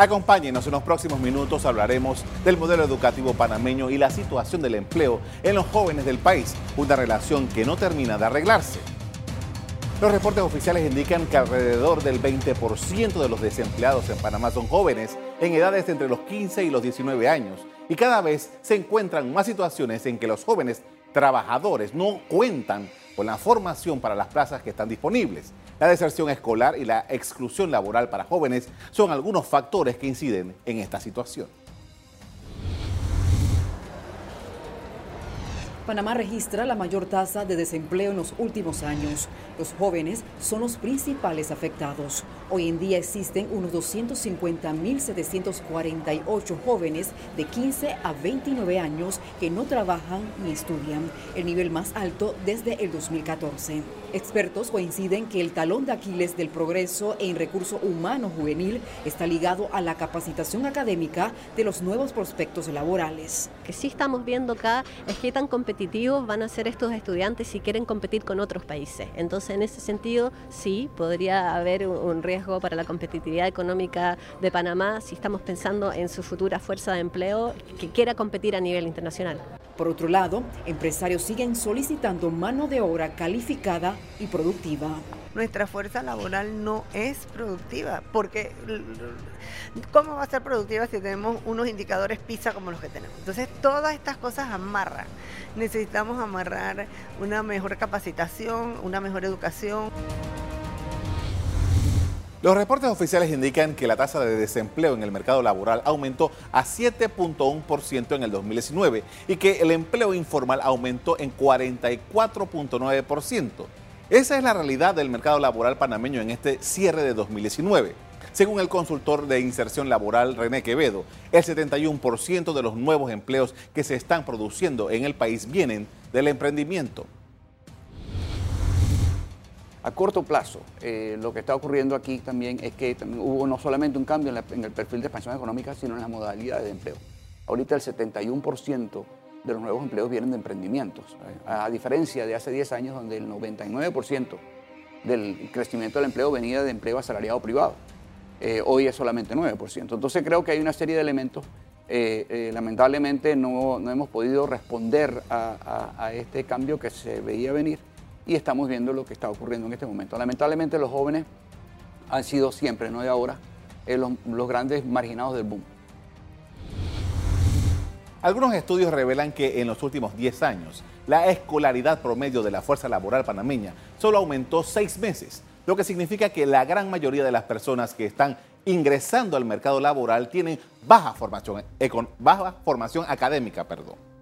Acompáñenos en los próximos minutos, hablaremos del modelo educativo panameño y la situación del empleo en los jóvenes del país, una relación que no termina de arreglarse. Los reportes oficiales indican que alrededor del 20% de los desempleados en Panamá son jóvenes en edades entre los 15 y los 19 años y cada vez se encuentran más situaciones en que los jóvenes trabajadores no cuentan con la formación para las plazas que están disponibles. La deserción escolar y la exclusión laboral para jóvenes son algunos factores que inciden en esta situación. Panamá registra la mayor tasa de desempleo en los últimos años. Los jóvenes son los principales afectados. Hoy en día existen unos 250.748 jóvenes de 15 a 29 años que no trabajan ni estudian, el nivel más alto desde el 2014. Expertos coinciden que el talón de Aquiles del progreso en recurso humano juvenil está ligado a la capacitación académica de los nuevos prospectos laborales. Que sí estamos viendo acá es qué tan competitivos van a ser estos estudiantes si quieren competir con otros países. Entonces, en ese sentido, sí, podría haber un riesgo para la competitividad económica de Panamá si estamos pensando en su futura fuerza de empleo que quiera competir a nivel internacional. Por otro lado, empresarios siguen solicitando mano de obra calificada y productiva. Nuestra fuerza laboral no es productiva, porque ¿cómo va a ser productiva si tenemos unos indicadores PISA como los que tenemos? Entonces, todas estas cosas amarran. Necesitamos amarrar una mejor capacitación, una mejor educación. Los reportes oficiales indican que la tasa de desempleo en el mercado laboral aumentó a 7.1% en el 2019 y que el empleo informal aumentó en 44.9%. Esa es la realidad del mercado laboral panameño en este cierre de 2019. Según el consultor de inserción laboral René Quevedo, el 71% de los nuevos empleos que se están produciendo en el país vienen del emprendimiento. A corto plazo, eh, lo que está ocurriendo aquí también es que hubo no solamente un cambio en, el perfil de expansión económica, sino en las modalidades de empleo. Ahorita el 71% de los nuevos empleos vienen de emprendimientos, a diferencia de hace 10 años donde el 99% del crecimiento del empleo venía de empleo asalariado privado. Eh, hoy es solamente 9%. Entonces creo que hay una serie de elementos. Eh, lamentablemente no, no, hemos podido responder a este cambio que se veía venir y estamos viendo lo que está ocurriendo en este momento. Lamentablemente los jóvenes han sido siempre, no de ahora, eh, los, grandes marginados del boom. Algunos estudios revelan que en los últimos 10 años la escolaridad promedio de la fuerza laboral panameña solo aumentó 6 meses, lo que significa que la gran mayoría de las personas que están ingresando al mercado laboral tienen baja formación, baja formación académica. Perdón.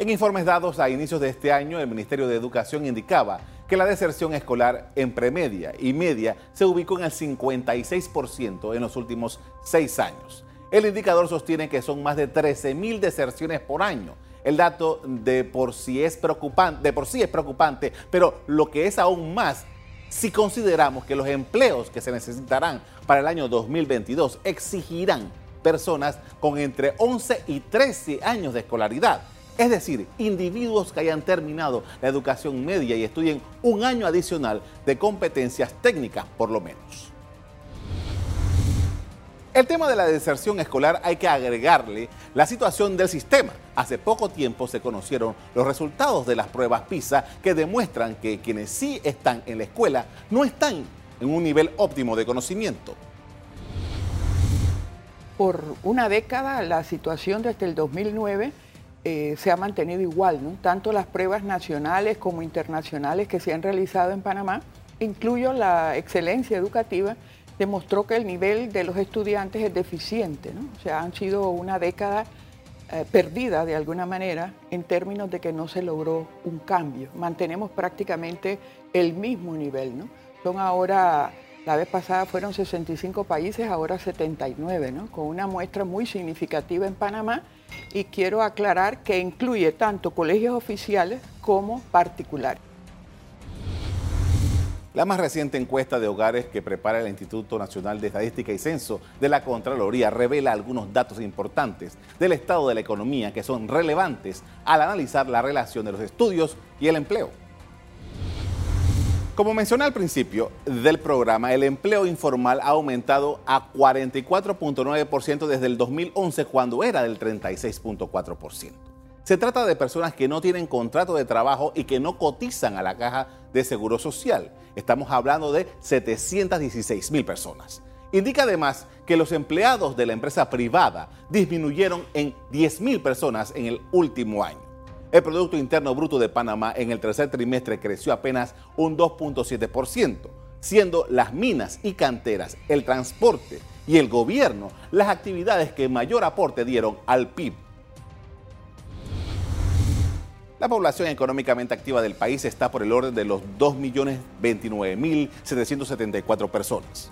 En informes dados a inicios de este año, el Ministerio de Educación indicaba que la deserción escolar en premedia y media se ubicó en el 56% en los últimos seis años. El indicador sostiene que son más de 13.000 deserciones por año. El dato de por, sí es preocupante, de por sí es preocupante, pero lo que es aún más si consideramos que los empleos que se necesitarán para el año 2022 exigirán personas con entre 11 y 13 años de escolaridad es decir, individuos que hayan terminado la educación media y estudien un año adicional de competencias técnicas, por lo menos. El tema de la deserción escolar hay que agregarle la situación del sistema. Hace poco tiempo se conocieron los resultados de las pruebas PISA que demuestran que quienes sí están en la escuela no están en un nivel óptimo de conocimiento. Por una década la situación desde el 2009 eh, se ha mantenido igual, tanto las pruebas nacionales como internacionales que se han realizado en Panamá, incluyo la excelencia educativa, demostró que el nivel de los estudiantes es deficiente, o sea, han sido una década eh, perdida de alguna manera en términos de que no se logró un cambio. Mantenemos prácticamente el mismo nivel. Son ahora la vez pasada fueron 65 países, ahora 79, ¿no? con una muestra muy significativa en Panamá y quiero aclarar que incluye tanto colegios oficiales como particulares. La más reciente encuesta de hogares que prepara el Instituto Nacional de Estadística y Censo de la Contraloría revela algunos datos importantes del estado de la economía que son relevantes al analizar la relación de los estudios y el empleo. Como mencioné al principio del programa, el empleo informal ha aumentado a 44.9% desde el 2011 cuando era del 36.4%. Se trata de personas que no tienen contrato de trabajo y que no cotizan a la caja de seguro social. Estamos hablando de 716 mil personas. Indica además que los empleados de la empresa privada disminuyeron en 10 mil personas en el último año. El Producto Interno Bruto de Panamá en el tercer trimestre creció apenas un 2.7%, siendo las minas y canteras, el transporte y el gobierno las actividades que mayor aporte dieron al PIB. La población económicamente activa del país está por el orden de los 2.029.774 personas.